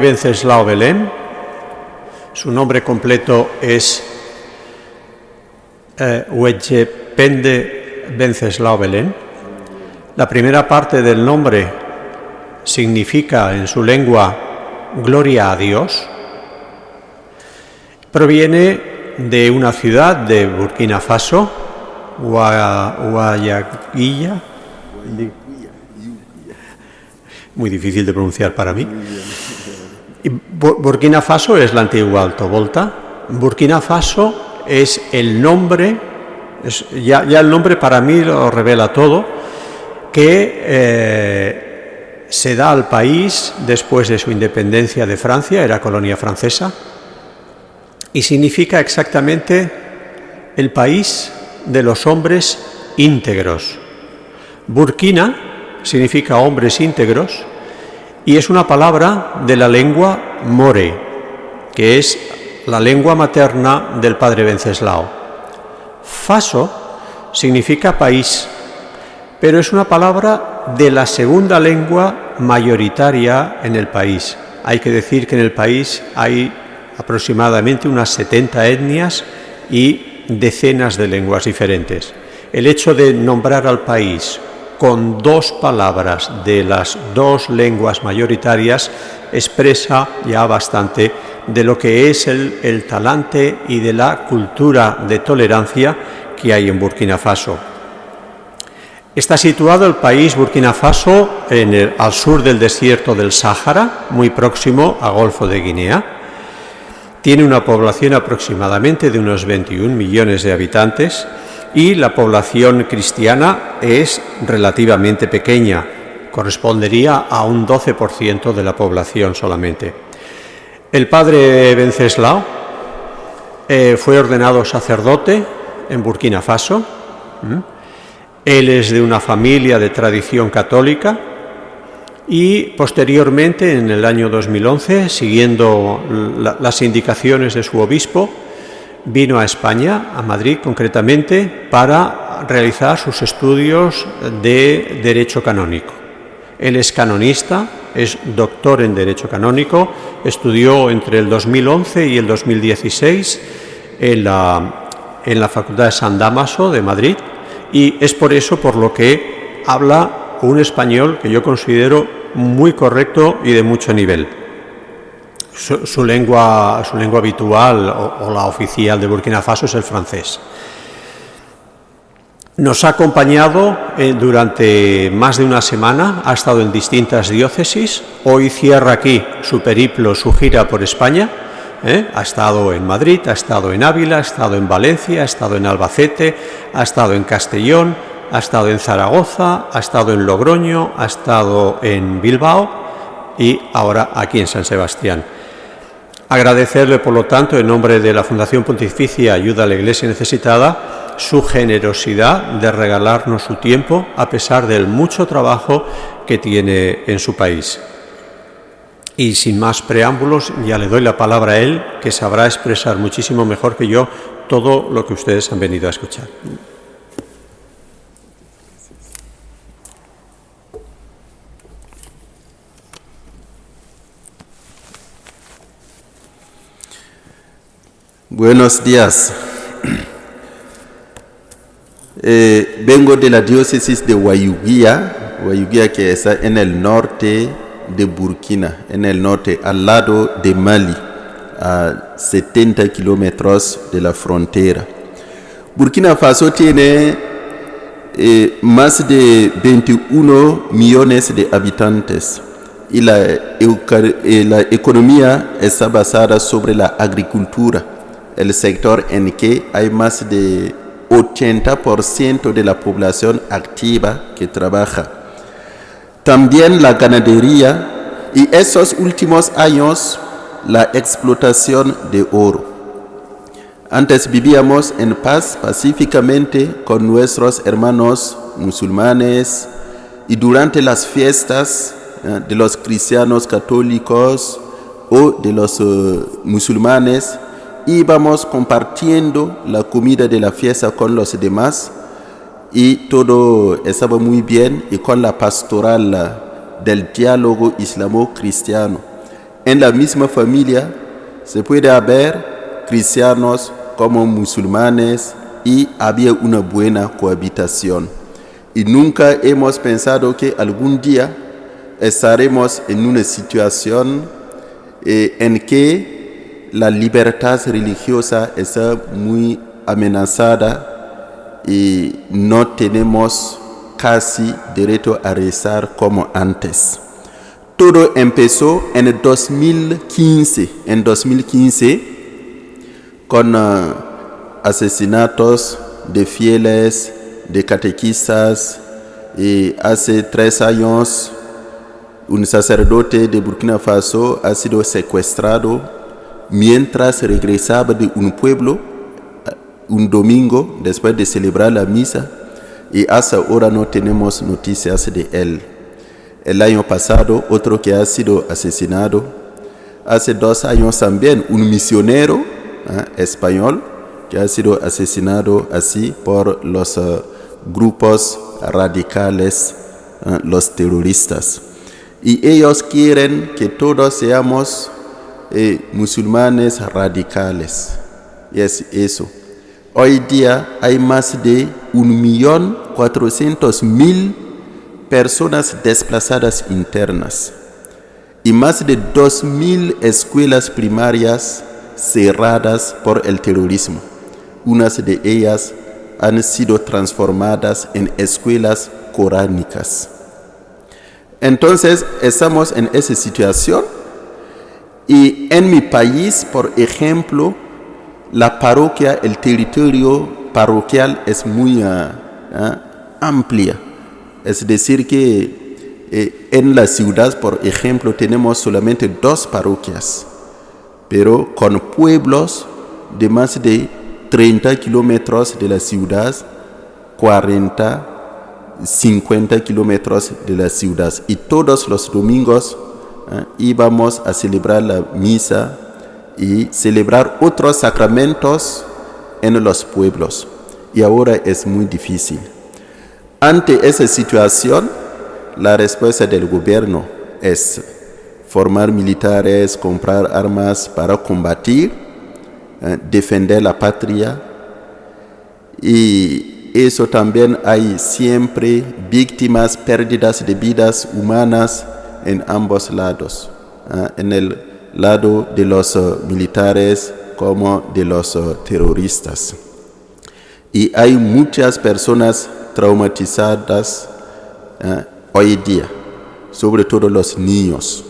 Venceslao Belén. Su nombre completo es eh, Huechepende Venceslao Belén. La primera parte del nombre significa en su lengua gloria a Dios. Proviene de una ciudad de Burkina Faso, Guayaquilla, muy difícil de pronunciar para mí. Burkina Faso es la antigua Alto Volta. Burkina Faso es el nombre, ya, el nombre para mí lo revela todo, que eh, se da al país después de su independencia de Francia, era colonia francesa, y significa exactamente el país de los hombres íntegros. Burkina significa hombres íntegros y es una palabra de la lengua more, que es la lengua materna del padre Venceslao. Faso significa país, pero es una palabra de la segunda lengua mayoritaria en el país. Hay que decir que en el país hay aproximadamente unas 70 etnias y decenas de lenguas diferentes. El hecho de nombrar al país con dos palabras de las dos lenguas mayoritarias expresa ya bastante de lo que es el, talante y de la cultura de tolerancia que hay en Burkina Faso. Está situado el país Burkina Faso en al sur del desierto del Sáhara, muy próximo a Golfo de Guinea. Tiene una población aproximadamente de unos 21 millones de habitantes y la población cristiana es relativamente pequeña, correspondería a un 12% de la población solamente. El padre Venceslao eh, fue ordenado sacerdote en Burkina Faso. Él es de una familia de tradición católica y posteriormente, en el año 2011, siguiendo las indicaciones de su obispo, vino a España, a Madrid concretamente, para realizar sus estudios de Derecho Canónico. Él es canonista, es doctor en Derecho Canónico, estudió entre el 2011 y el 2016 en la, en la Facultad de San Damaso de Madrid y es por eso por lo que habla un español que yo considero muy correcto y de mucho nivel. Su, lengua, su lengua habitual o, la oficial de Burkina Faso es el francés. Nos ha acompañado eh, durante más de una semana, ha estado en distintas diócesis, hoy cierra aquí su periplo, su gira por España, ¿eh? ha estado en Madrid, ha estado en Ávila, ha estado en Valencia, ha estado en Albacete, ha estado en Castellón, ha estado en Zaragoza, ha estado en Logroño, ha estado en Bilbao y ahora aquí en San Sebastián. Agradecerle, por lo tanto, en nombre de la Fundación Pontificia Ayuda a la Iglesia Necesitada, su generosidad de regalarnos su tiempo a pesar del mucho trabajo que tiene en su país. Y sin más preámbulos, ya le doy la palabra a él, que sabrá expresar muchísimo mejor que yo todo lo que ustedes han venido a escuchar. Buenos días. Eh, vengo de la diócesis de Guayuguía, Guayuguía que está en el norte de Burkina, en el norte, al lado de Mali, a 70 kilómetros de la frontera. Burkina Faso tiene eh, más de 21 millones de habitantes y la, y la economía está basada sobre la agricultura el sector en que hay más de 80% de la población activa que trabaja. También la ganadería y esos últimos años la explotación de oro. Antes vivíamos en paz pacíficamente con nuestros hermanos musulmanes y durante las fiestas eh, de los cristianos católicos o de los eh, musulmanes íbamos compartiendo la comida de la fiesta con los demás y todo estaba muy bien y con la pastoral del diálogo islamo-cristiano. en la misma familia se puede haber cristianos como musulmanes y había una buena cohabitación. Y nunca hemos pensado que algún día estaremos en una situación eh, en que la libertad religiosa está muy amenazada y no tenemos casi derecho a rezar como antes. Todo empezó en 2015, en 2015 con uh, asesinatos de fieles, de catequistas, y hace tres años un sacerdote de Burkina Faso ha sido secuestrado mientras regresaba de un pueblo uh, un domingo después de celebrar la misa y hasta ahora no tenemos noticias de él. El año pasado, otro que ha sido asesinado. Hace dos años también, un misionero ¿eh? español que ha sido asesinado así por los uh, grupos radicales, ¿eh? los terroristas. Y ellos quieren que todos seamos eh, musulmanes radicales. Es eso. Hoy día hay más de 1.400.000 personas desplazadas internas y más de 2.000 escuelas primarias cerradas por el terrorismo. Unas de ellas han sido transformadas en escuelas coránicas. Entonces estamos en esa situación y en mi país, por ejemplo, la parroquia, el territorio parroquial es muy uh, amplia. Es decir, que eh, en la ciudad, por ejemplo, tenemos solamente dos parroquias, pero con pueblos de más de 30 kilómetros de la ciudad, 40, 50 kilómetros de la ciudad. Y todos los domingos íbamos a celebrar la misa y celebrar otros sacramentos en los pueblos. Y ahora es muy difícil. Ante esa situación, la respuesta del gobierno es formar militares, comprar armas para combatir, eh, defender la patria. Y eso también hay siempre víctimas, pérdidas de vidas humanas en ambos lados, eh, en el lado de los militares como de los terroristas. Y hay muchas personas traumatizadas eh, hoy día, sobre todo los niños.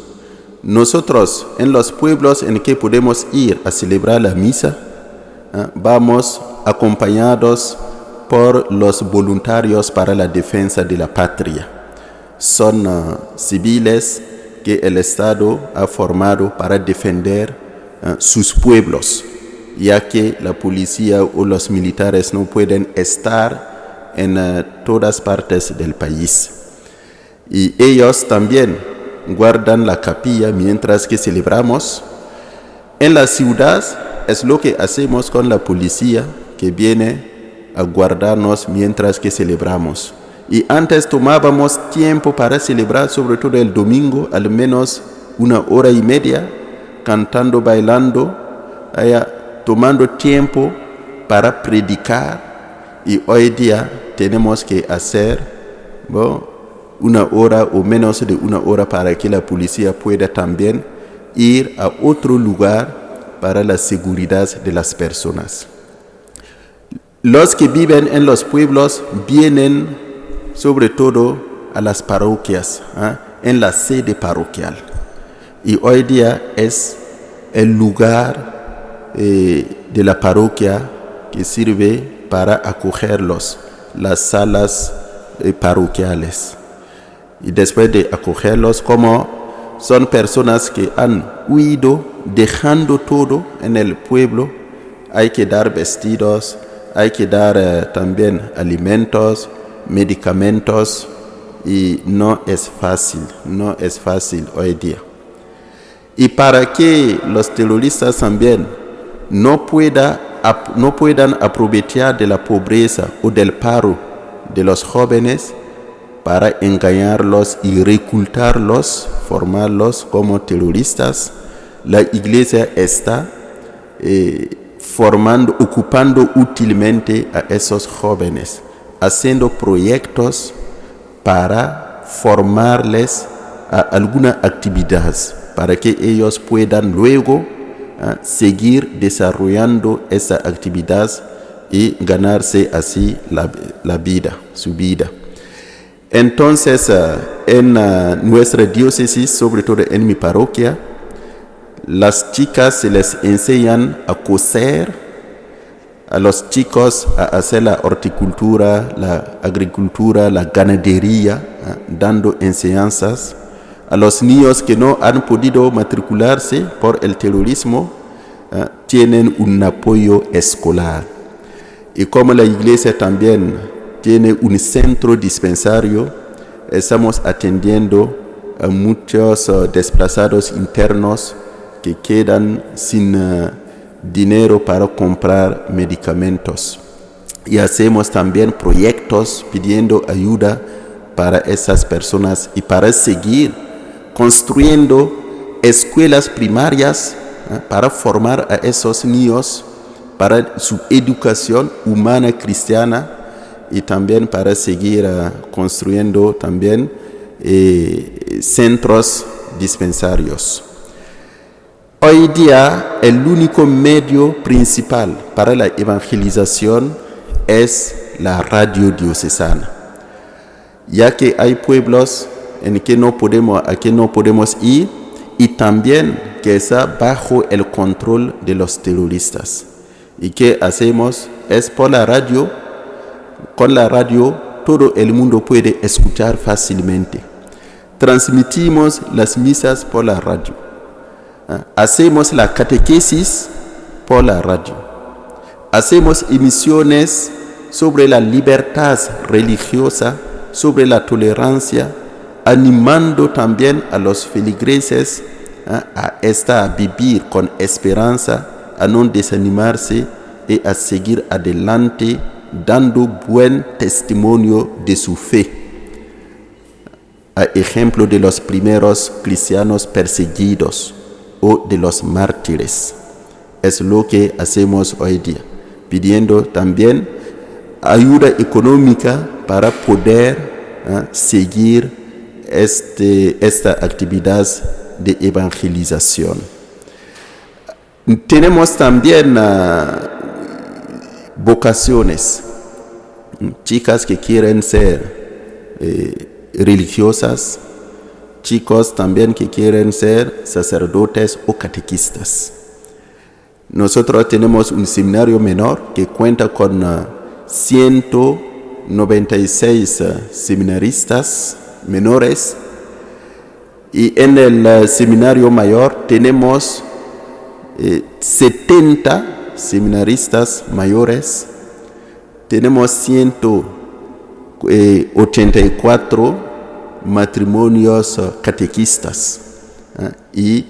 Nosotros en los pueblos en que podemos ir a celebrar la misa, eh, vamos acompañados por los voluntarios para la defensa de la patria. Son eh, civiles que el Estado ha formado para defender sus pueblos, ya que la policía o los militares no pueden estar en eh, todas partes del país. Y ellos también guardan la capilla mientras que celebramos. En la ciudad es lo que hacemos con la policía que viene a guardarnos mientras que celebramos. Y antes tomábamos tiempo para celebrar, sobre todo el domingo, al menos una hora y media, cantando, bailando, tomando tiempo para predicar y hoy día tenemos que hacer una hora o menos de una hora para que la policía pueda también ir a otro lugar para la seguridad de las personas. Los que viven en los pueblos vienen sobre todo a las parroquias, ¿ah? en la sede parroquial. Y hoy día es el lugar eh, de la parroquia que sirve para acogerlos, las salas eh, parroquiales. Y después de acogerlos, como son personas que han huido, dejando todo en el pueblo, hay que dar vestidos, hay que dar eh, también alimentos, medicamentos, y no es fácil, no es fácil hoy día. Y para que los terroristas también no puedan no puedan aprovechar de la pobreza o del paro de los jóvenes para engañarlos y reclutarlos, formarlos como terroristas, la iglesia está eh, formando, ocupando útilmente a esos jóvenes, haciendo proyectos para formarles a alguna actividad, para que ellos puedan luego ah, seguir desarrollando esa actividad y ganarse así la, vida, su vida. Entonces, ah, en ah, nuestra diócesis, sobre todo en mi parroquia, las chicas se les enseñan a coser, a los chicos a hacer la horticultura, la agricultura, la ganadería, ah, dando enseñanzas. A los niños que no han podido matricularse por el terrorismo, tienen un apoyo escolar. Y como la iglesia también tiene un centro dispensario, estamos atendiendo a muchos uh, desplazados internos que quedan sin dinero para comprar medicamentos. Y hacemos también proyectos pidiendo ayuda para esas personas y para seguir construyendo escuelas primarias uh, para formar a esos niños para su educación humana cristiana y también para seguir ah, construyendo también eh, centros dispensarios. Hoy día el único medio principal para la evangelización es la radio diocesana, ya que hay pueblos en que no podemos, a que no podemos ir y también que está bajo el control de los terroristas. ¿Y qué hacemos? Es por la radio. Con la radio todo el mundo puede escuchar fácilmente. Transmitimos las misas por la radio. Hacemos la catequesis por la radio. Hacemos emisiones sobre la libertad religiosa, sobre la tolerancia, animando también a los feligreses ¿ah? a estar a vivir con esperanza a no desanimarse y a seguir adelante dando buen testimonio de su fe. A ejemplo de los primeros cristianos perseguidos o de los mártires. Es lo que hacemos hoy día, pidiendo también ayuda económica para poder ¿ah? seguir este, esta actividad de evangelización. Tenemos también ah, vocaciones, chicas que quieren ser eh, religiosas, chicos también que quieren ser sacerdotes o catequistas. Nosotros tenemos un seminario menor que cuenta con 196 ah, ah, seminaristas menores y en el seminario mayor tenemos 70 eh, seminaristas mayores, tenemos 184 eh, matrimonios eh, catequistas y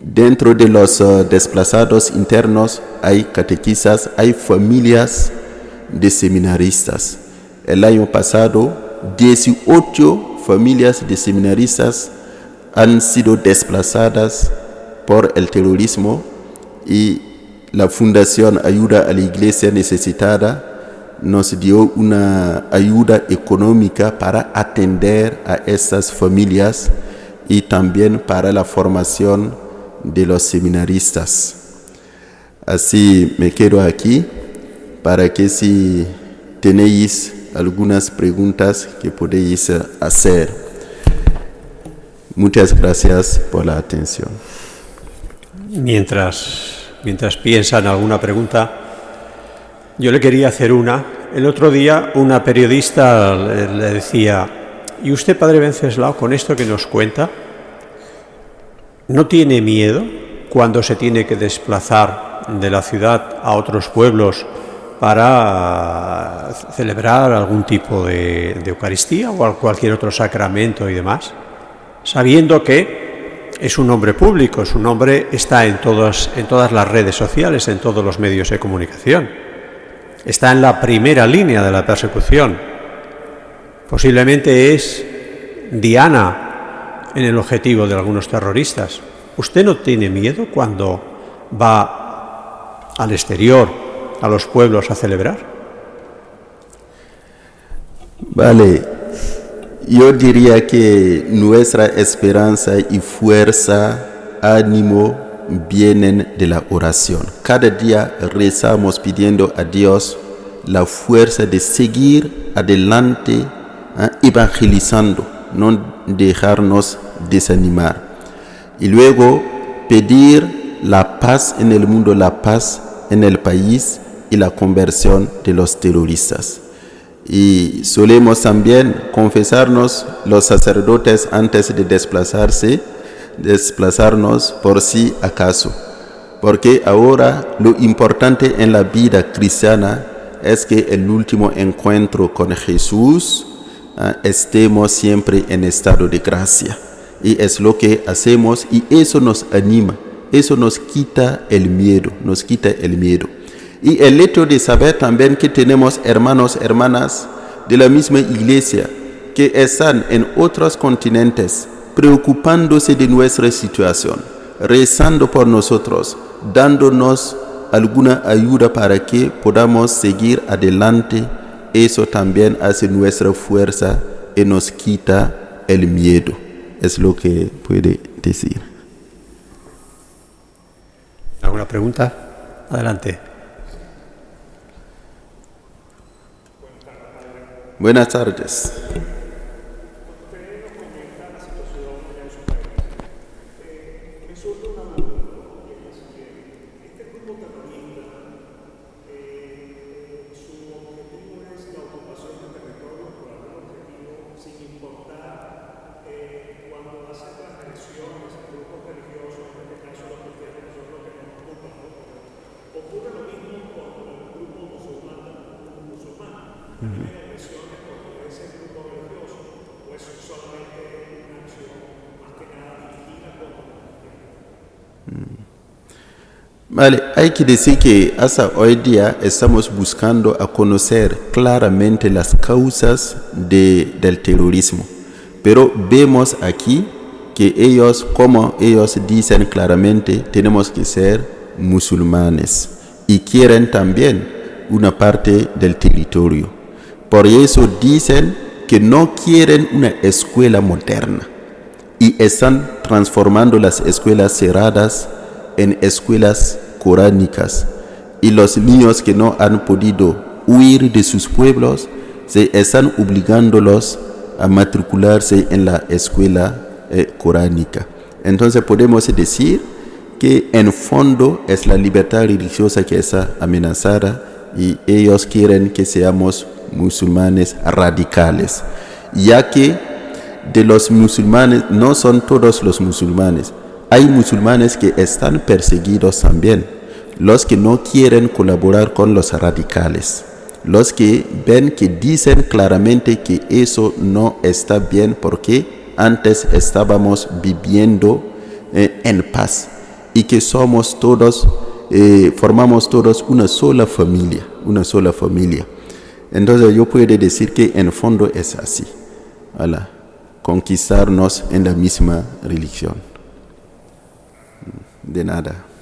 dentro de los desplazados internos hay catequistas, hay familias de seminaristas. El año pasado, 18 familias de seminaristas han sido desplazadas por el terrorismo y la Fundación Ayuda a la Iglesia Necesitada nos dio una ayuda económica para atender a estas familias y también para la formación de los seminaristas. Así me quedo aquí para que si tenéis algunas preguntas que podéis hacer. Muchas gracias por la atención. Mientras, mientras piensa en alguna pregunta, yo le quería hacer una. El otro día una periodista le, decía, ¿y usted, padre Venceslao, con esto que nos cuenta, no tiene miedo cuando se tiene que desplazar de la ciudad a otros pueblos para celebrar algún tipo de, de Eucaristía o cualquier otro sacramento y demás, sabiendo que es un hombre público, su nombre está en todas, en todas las redes sociales, en todos los medios de comunicación. Está en la primera línea de la persecución. Posiblemente es Diana en el objetivo de algunos terroristas. ¿Usted no tiene miedo cuando va al exterior, a los pueblos a celebrar? Vale, yo diría que nuestra esperanza y fuerza, ánimo, vienen de la oración. Cada día rezamos pidiendo a Dios la fuerza de seguir adelante ¿eh? evangelizando, no dejarnos desanimar. Y luego pedir la paz en el mundo, la paz en el país y la conversión de los terroristas. Y solemos también confesarnos los sacerdotes antes de desplazarse, desplazarnos por si acaso. Porque ahora lo importante en la vida cristiana es que el último encuentro con Jesús ah, estemos siempre en estado de gracia. Y es lo que hacemos y eso nos anima, eso nos quita el miedo, nos quita el miedo. Y el hecho de saber también que tenemos hermanos, hermanas de la misma iglesia que están en otros continentes preocupándose de nuestra situación, rezando por nosotros, dándonos alguna ayuda para que podamos seguir adelante, eso también hace nuestra fuerza y nos quita el miedo. Es lo que puede decir. ¿Alguna pregunta? Adelante. Buenas tardes. Vale, hay que decir que hasta hoy día estamos buscando a conocer claramente las causas de, del terrorismo, pero vemos aquí que ellos, como ellos dicen claramente, tenemos que ser musulmanes y quieren también una parte del territorio. Por eso dicen que no quieren una escuela moderna y están transformando las escuelas cerradas en escuelas coránicas y los niños que no han podido huir de sus pueblos se están obligándolos a matricularse en la escuela eh, coránica. Entonces podemos decir que en fondo es la libertad religiosa que está amenazada y ellos quieren que seamos musulmanes radicales, ya que de los musulmanes no son todos los musulmanes, hay musulmanes que están perseguidos también, los que no quieren colaborar con los radicales, los que ven que dicen claramente que eso no está bien porque antes estábamos viviendo eh, en paz y que somos todos, eh, formamos todos una sola familia, una sola familia. Entonces yo puedo decir que en fondo es así, conquistarnos en la misma religión de nada.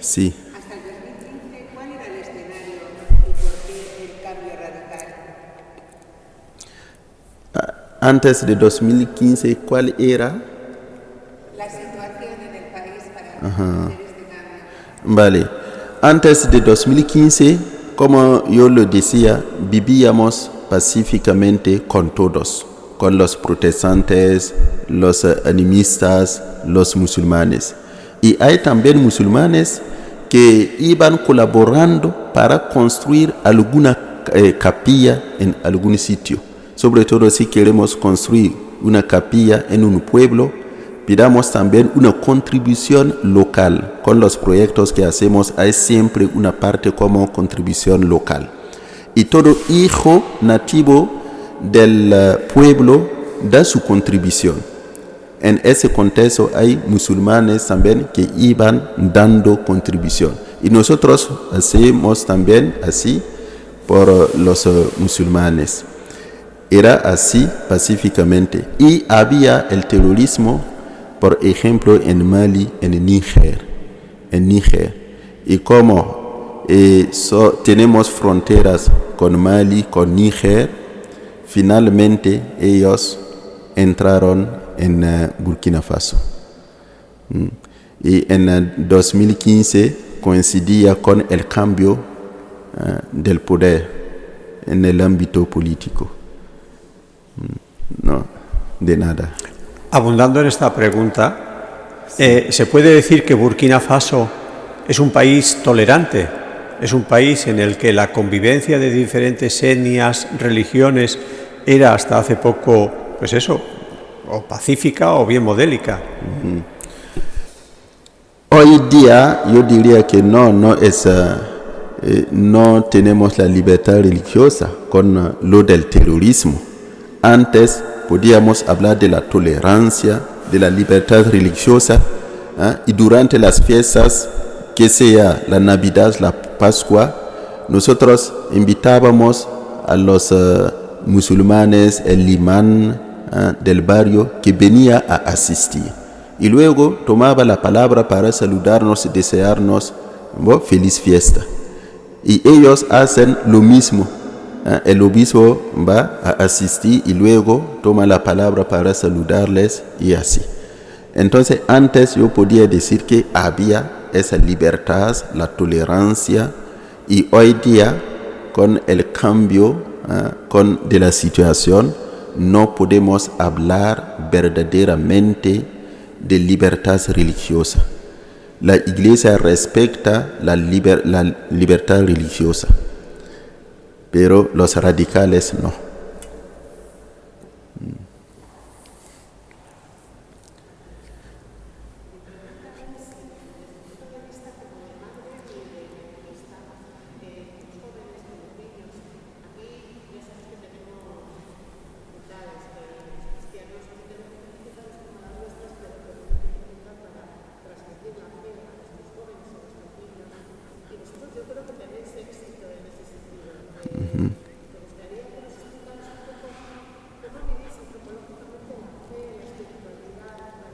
Sí. Hasta el 2015, ¿cuál era el escenario y por qué el cambio radical? Antes de 2015, ¿cuál era? La situación en el país para hacer este. Vale. Antes de 2015, como yo lo decía, vivíamos pacíficamente con todos, con los protestantes, los animistas, los musulmanes. Y hay también musulmanes que iban colaborando para construir alguna eh, capilla en algún sitio. Sobre todo si queremos construir una capilla en un pueblo, pidamos también una contribución local. Con los proyectos que hacemos hay siempre una parte como contribución local. Y todo hijo nativo del eh, pueblo da su contribución. En ese contexto hay musulmanes también que iban dando contribución. Y nosotros hacemos también así por eh, los eh, musulmanes. Era así pacíficamente. Y había el terrorismo, por ejemplo, en Mali, en Níger. En Níger. Y como eh, so- tenemos fronteras con Mali, con Níger, finalmente ellos entraron en eh, Burkina Faso. Mm. Y en eh, 2015 coincidía con el cambio eh, del poder en el ámbito político. Mm, No, de nada. Abundando en esta pregunta, eh, ¿se puede decir que Burkina Faso es un país tolerante? ¿Es un país en el que la convivencia de diferentes etnias, religiones, era hasta hace poco, pues eso, o pacífica o bien modélica? Hoy día yo diría que no, no es, eh, eh, no tenemos la libertad religiosa con eh, lo del terrorismo. Antes podíamos hablar de la tolerancia, de la libertad religiosa ¿ah? y durante las fiestas, que sea la Navidad, la Pascua, nosotros invitábamos a los musulmanes, el imán ¿ah? del barrio que venía a asistir y luego tomaba la palabra para saludarnos y desearnos ¿no? feliz fiesta. Y ellos hacen lo mismo. ¿eh? El obispo va a asistir y luego toma la palabra para saludarles y así. Entonces antes yo podía decir que había esa libertad, la tolerancia y hoy día con el cambio. Con de la situación no podemos hablar verdaderamente de libertad religiosa. La iglesia respecta la, la libertad religiosa, pero los radicales no.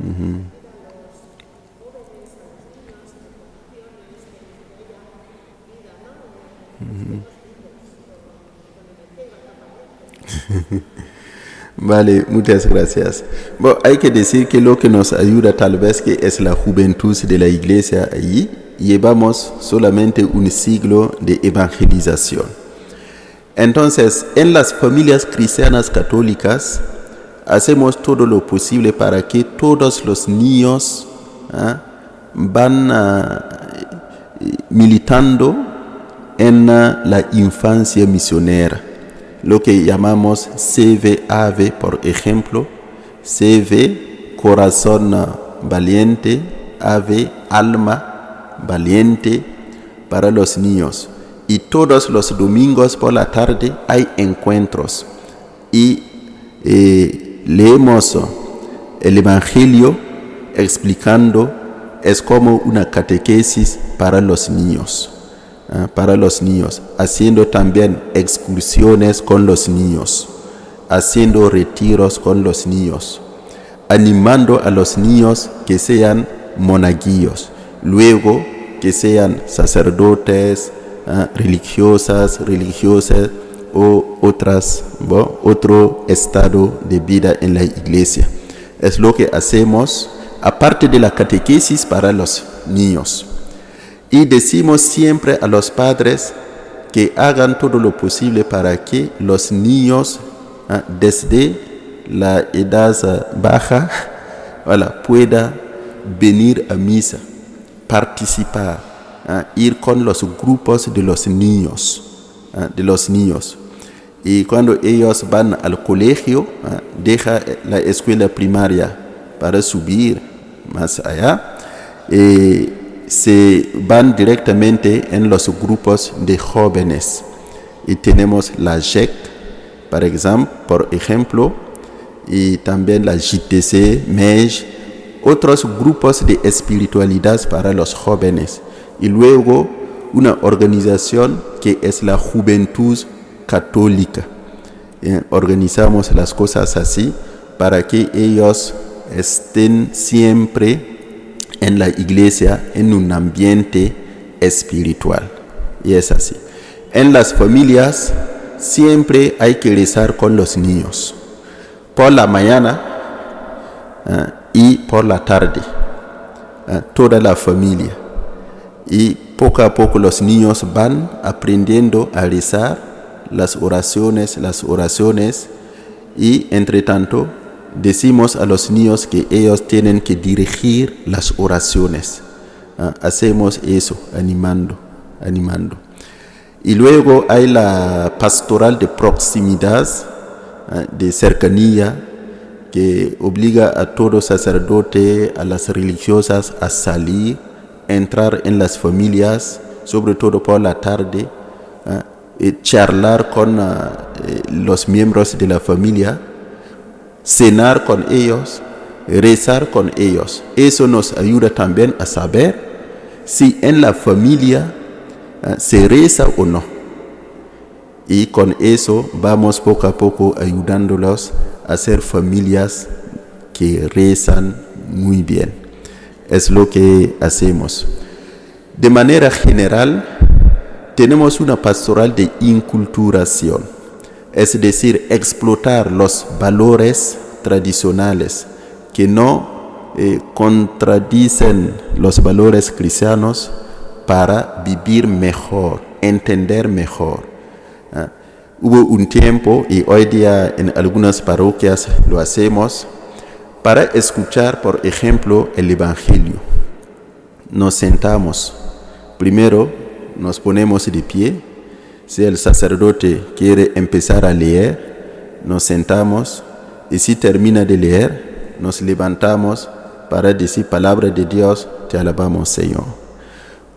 Vale, muchas gracias. Bueno, hay que decir que lo que nos ayuda tal vez que es la juventud de la iglesia allí. Llevamos solamente un siglo de evangelización. Entonces, en las familias cristianas católicas, hacemos todo lo posible para que todos los niños ¿ah? van ah, militando en ah, la infancia misionera lo que llamamos CVAV, por ejemplo, CV, corazón valiente, AV, alma valiente para los niños. Y todos los domingos por la tarde hay encuentros y eh, leemos el Evangelio explicando, es como una catequesis para los niños ¿ah? para los niños, haciendo también excursiones con los niños, haciendo retiros con los niños, animando a los niños que sean monaguillos, luego que sean sacerdotes, ¿ah? religiosas, religiosas o otras, ¿no? otro estado de vida en la iglesia. Es lo que hacemos aparte de la catequesis para los niños. Y decimos siempre a los padres que hagan todo lo posible para que los niños ah, desde la edad ah, baja voilà, pueda venir a misa, participar, ah, ir con los grupos de los niños, de los niños. Y cuando ellos van al colegio, ah, deja la escuela primaria para subir más allá. eh, se van directamente en los grupos de jóvenes. Y tenemos la JEC, por ejemplo, por ejemplo y también la JTC, MEJ, otros grupos de espiritualidad para los jóvenes. Y luego una organización que es la Juventud Católica. Eh, organizamos las cosas así para que ellos estén siempre en la iglesia en un ambiente espiritual. Y es así. En las familias siempre hay que rezar con los niños. Por la mañana eh, y por la tarde. Eh, toda la familia. Y poco a poco los niños van aprendiendo a rezar las oraciones, las oraciones. Y entre tanto decimos a los niños que ellos tienen que dirigir las oraciones. Eh, hacemos eso, animando, animando. Y luego hay la pastoral de proximidad, eh, de cercanía, que obliga a todo sacerdote, a las religiosas a salir, entrar en las familias, sobre todo por la tarde, charlar con eh, los miembros de la familia, cenar con ellos, rezar con ellos. Eso nos ayuda también a saber si en la familia Ah, se reza o no. Y con eso vamos poco a poco ayudándolos a ser familias que rezan muy bien. Es lo que hacemos. De manera general, tenemos una pastoral de inculturación, es decir, explotar los valores tradicionales que no eh, contradicen los valores cristianos, para vivir mejor, entender mejor. ¿ah? Hubo un tiempo, y hoy día en algunas parroquias lo hacemos, para escuchar, por ejemplo, el Evangelio. Nos sentamos, primero nos ponemos de pie, si el sacerdote quiere empezar a leer, nos sentamos y si termina de leer, nos levantamos para decir palabra de Dios, te alabamos Señor.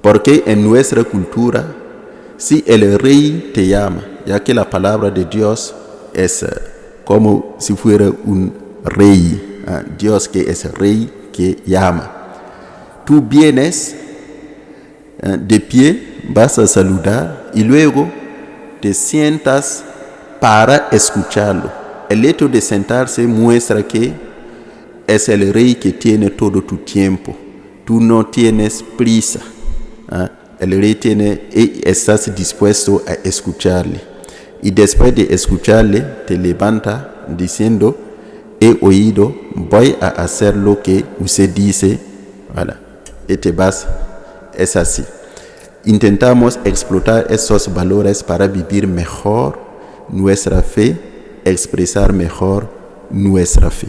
Porque en nuestra cultura, si el rey te llama, ya que la palabra de Dios es eh, como si fuera un rey, ah, Dios que es rey que llama. Tú vienes eh, de pie, vas a saludar y luego te sientas para escucharlo. El hecho de sentarse muestra que es el rey que tiene todo tu tiempo. Tú no tienes prisa. ¿ah? el rey tiene y estás dispuesto a escucharle. Y después de escucharle, te levanta diciendo, he oído, voy a hacer lo que usted dice. Voilà. Y te vas. Es así. Intentamos explotar esos valores para vivir mejor nuestra fe, expresar mejor nuestra fe.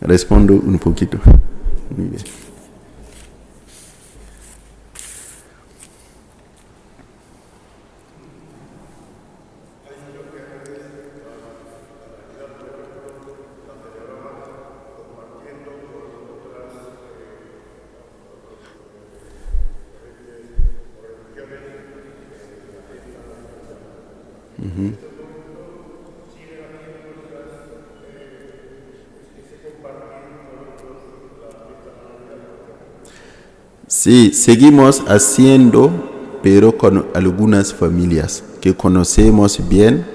Respondo un poquito. Muy bien. Sí, seguimos haciendo, pero con algunas familias que conocemos bien,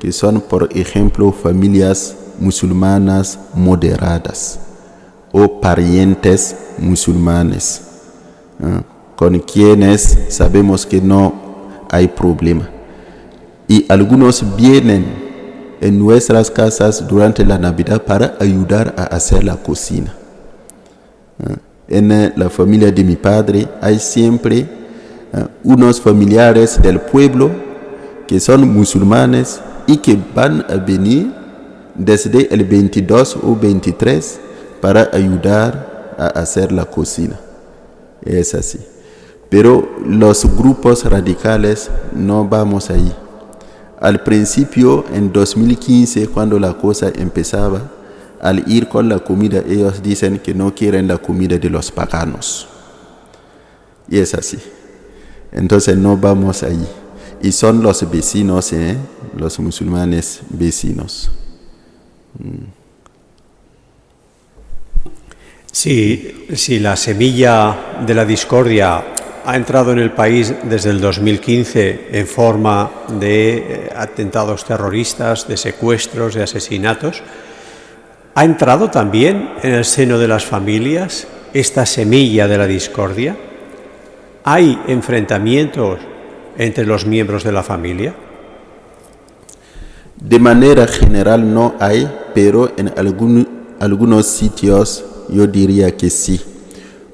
que son, por ejemplo, familias musulmanas moderadas o parientes musulmanes, con quienes sabemos que no hay problema. Y algunos vienen en nuestras casas durante la Navidad para ayudar a hacer la cocina en la familia de mi padre hay siempre eh, unos familiares del pueblo que son musulmanes y que van a venir desde el 22 o 23 para ayudar a hacer la cocina. Es así. Pero los grupos radicales no vamos ahí. Al principio, en 2015, cuando la cosa empezaba, al ir con la comida, ellos dicen que no quieren la comida de los paganos. Y es así. Entonces no vamos allí. Y son los vecinos, ¿eh? los musulmanes vecinos. Si, si la semilla de la discordia ha entrado en el país desde el 2015 en forma de eh, atentados terroristas, de secuestros, de asesinatos, ¿ha entrado también en el seno de las familias esta semilla de la discordia? ¿Hay enfrentamientos entre los miembros de la familia? De manera general no hay, pero en algunos sitios yo diría que sí.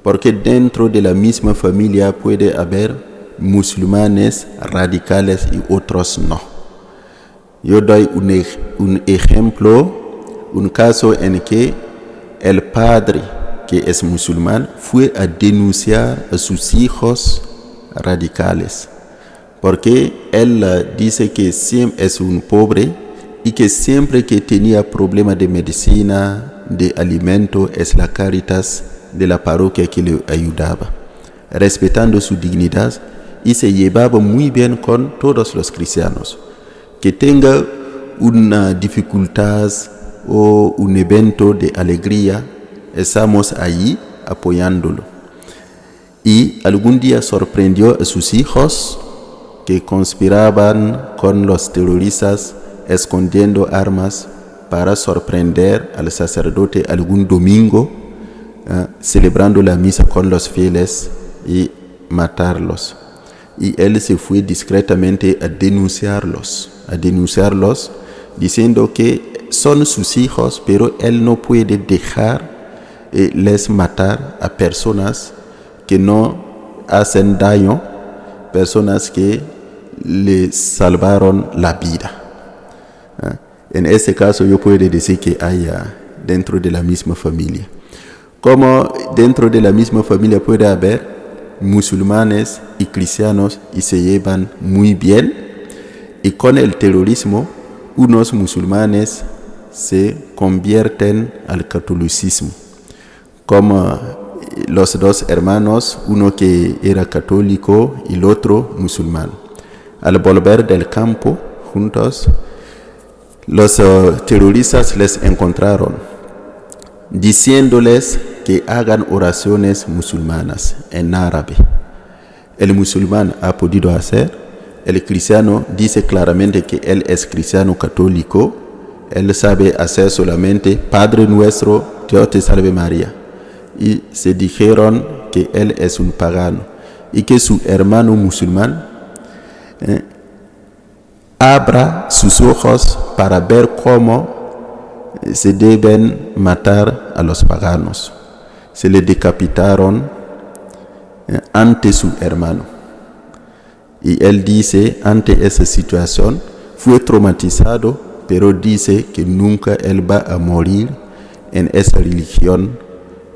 Porque dentro de la misma familia puede haber musulmanes radicales y otros no. Yo doy un, ej- un ejemplo, un caso en que el padre que es musulmán fue a denunciar a sus hijos radicales porque él dice que siempre es un pobre y que siempre que tenía problema de medicina, de alimento, es la Caritas de la parroquia que le ayudaba, respetando su dignidad y se llevaba muy bien con todos los cristianos. Que tenga una dificultad o un evento de alegría, estamos allí apoyándolo. Y algún día sorprendió a sus hijos que conspiraban con los terroristas escondiendo armas para sorprender al sacerdote algún domingo, eh, celebrando la misa con los fieles y matarlos. Y él se fue discretamente a denunciarlos, a denunciarlos, diciendo que son sus hijos, pero él no puede dejar eh, les matar a personas que no hacen daño, personas que le salvaron la vida. ¿Ah? En este caso yo puedo decir que hay ah, dentro de la misma familia. Como dentro de la misma familia puede haber musulmanes y cristianos y se llevan muy bien. Y con el terrorismo, unos musulmanes se convierten al catolicismo. Como los dos hermanos, uno que era católico y el otro musulmán. Al volver del campo juntos, los eh, terroristas les encontraron diciéndoles que hagan oraciones musulmanas en árabe. El musulmán ha podido hacer, el cristiano dice claramente que él es cristiano católico, él sabe hacer solamente Padre nuestro, Dios te salve María. Y se dijeron que él es un pagano y que su hermano musulmán eh, abra sus ojos para ver cómo se deben matar a los paganos. Se le decapitaron eh, ante su hermano. Y él dice, ante esa situación, fue traumatizado, pero dice que nunca él va a morir en esa religión,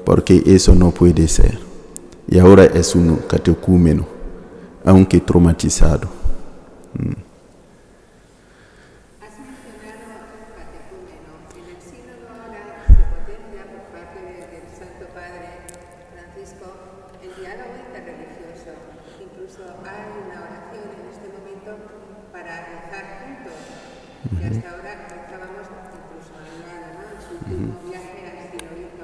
porque eso no puede ser. Y ahora es un catecúmeno, aunque traumatizado. Has mencionado un catecúmeno. En el sínodo ahora se potencia por parte de- del Santo Padre Francisco el diálogo interreligioso. Incluso hay una oración en este momento para rezar juntos. Y hasta ahora rezábamos incluso al lado, ¿no? En su último viaje al sinodito.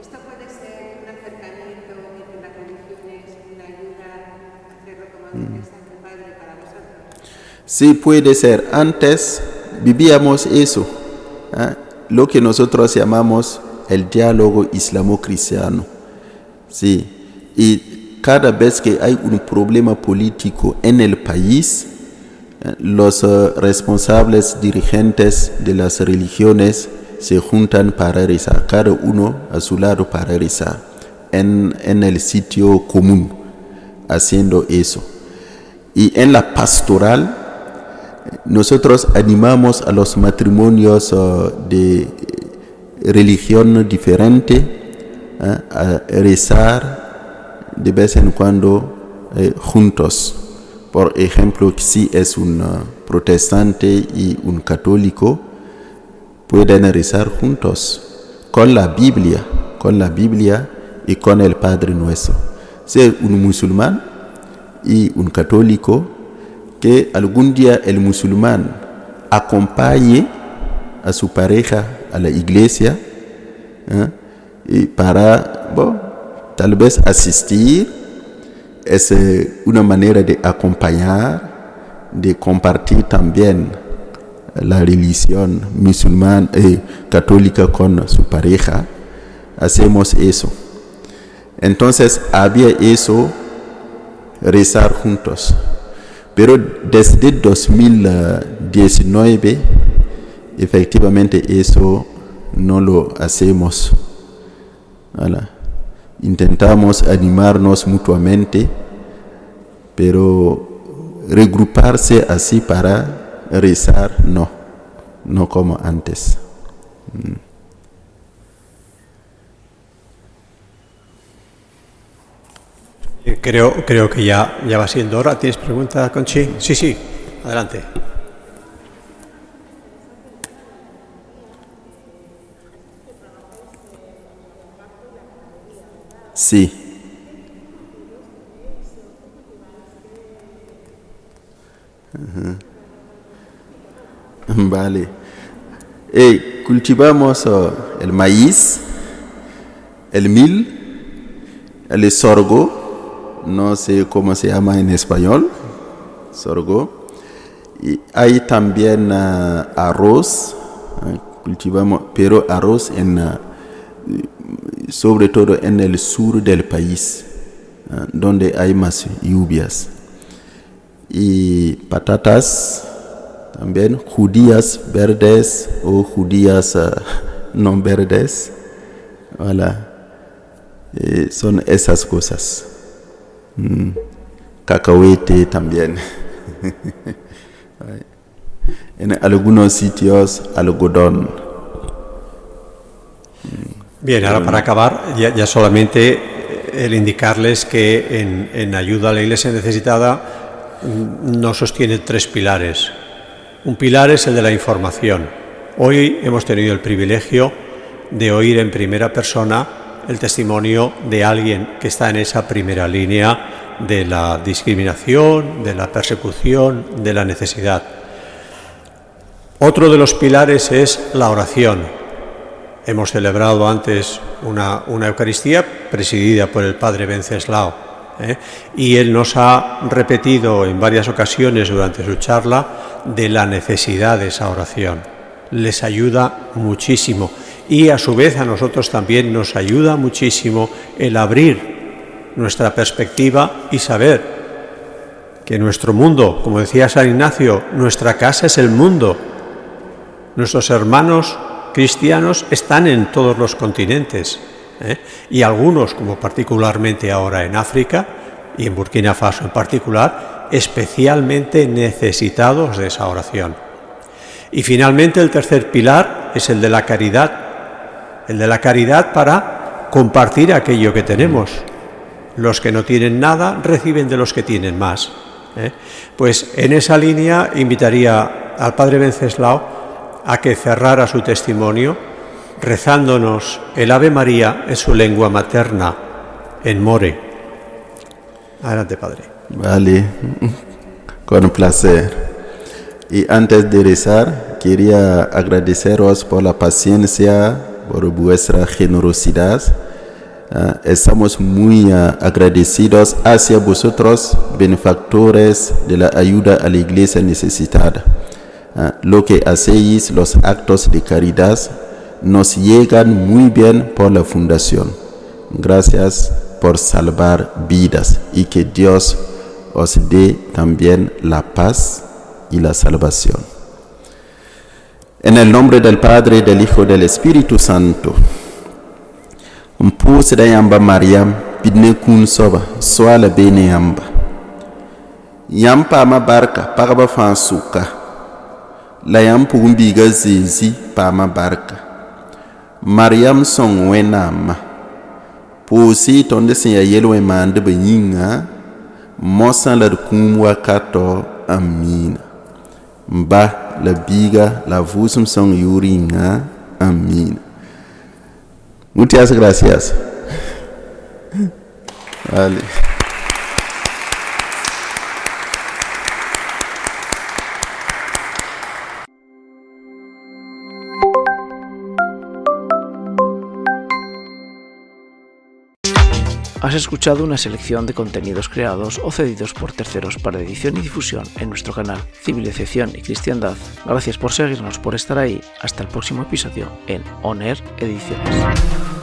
Esto puede ser un acercamiento entre las religiones, una ayuda a hacerlo como dice el Padre para vosotros. Sí, puede ser. Antes vivíamos eso, ¿ah? lo que nosotros llamamos el diálogo islamo-cristiano. Sí, y cada vez que hay un problema político en el país, eh, los eh, responsables dirigentes de las religiones se juntan para rezar, cada uno a su lado para rezar, en, el sitio común, haciendo eso. Y en la pastoral, nosotros animamos a los matrimonios uh, de religión diferente uh, a rezar de vez en cuando eh, juntos. Por ejemplo, si es un uh, protestante y un católico, pueden rezar juntos con la Biblia, con la Biblia y con el Padre Nuestro. Si un musulmán y un católico, que algún día el musulmán acompañe a su pareja a la iglesia ¿eh? y para bueno, tal vez asistir es eh, una manera de acompañar, de compartir también la religión musulmana eh, católica con su pareja. Hacemos eso. Entonces había eso, rezar juntos. Pero desde 2019, efectivamente eso no lo hacemos. Intentamos animarnos mutuamente, pero regruparse así para rezar, no, no como antes. Mm. Eh, Creo, creo que ya, ya va siendo hora. ¿Tienes pregunta, Conchi? Sí, sí, adelante. Sí. Ujú. Vale. Eh, cultivamos oh, el maíz, el mil, el sorgo, no sé cómo se llama en español, sorgo. Y hay también ah, arroz, ah, cultivamos, pero arroz en, ah, sobre todo en el sur del país, ah, donde hay más lluvias. Y patatas, también judías verdes o judías ah, no verdes. Voilà. Eh, son esas cosas. Mm. Cacahuete también. en algunos sitios algodón. Bien, ahora para acabar, ya, ya solamente el indicarles que en, en ayuda a la iglesia necesitada mm, no sostiene tres pilares. Un pilar es el de la información. Hoy hemos tenido el privilegio de oír en primera persona el testimonio de alguien que está en esa primera línea de la discriminación, de la persecución, de la necesidad. Otro de los pilares es la oración. Hemos celebrado antes una, una Eucaristía presidida por el Padre Venceslao ¿eh? y él nos ha repetido en varias ocasiones durante su charla de la necesidad de esa oración. Les ayuda muchísimo y a su vez a nosotros también nos ayuda muchísimo el abrir nuestra perspectiva y saber que nuestro mundo, como decía San Ignacio, nuestra casa es el mundo. Nuestros hermanos cristianos están en todos los continentes ¿eh? y algunos, como particularmente ahora en África y en Burkina Faso en particular, especialmente necesitados de esa oración. Y finalmente el tercer pilar es el de la caridad, el de la caridad para compartir aquello que tenemos. Los que no tienen nada reciben de los que tienen más. ¿eh? Pues en esa línea invitaría al Padre Venceslao a que cerrara su testimonio rezándonos el Ave María en su lengua materna, en More. Adelante, Padre. Vale, con placer. Y antes de rezar, quería agradeceros por la paciencia, por vuestra generosidad. Ah, estamos muy ah, agradecidos hacia vosotros, benefactores de la ayuda a la iglesia necesitada. Ah, lo que hacéis, los actos de caridad, nos llegan muy bien por la fundación. Gracias por salvar vidas y que Dios os dé también la paz y la salvación. En el nombre del Padre, del Hijo y del Espíritu Santo. Mpus da yamba Mariam pidne kun soba swala bene yamba. Yam paama barka pagba fãa sʋka la yãmb pʋgẽ biiga zeezi paama barka mariyam sõng wẽnnaamã pʋʋsɩ tõnd sẽn yaa yel-wẽ maandbã yĩnga mosã la d kũum wakatɔ amiina n ba la biiga la vʋʋsem sõng yʋʋr yĩnga amiina muchas gracias. Vale. Has escuchado una selección de contenidos creados o cedidos por terceros para edición y difusión en nuestro canal Civilización y Cristiandad. Gracias por seguirnos, por estar ahí. Hasta el próximo episodio en On Ediciones.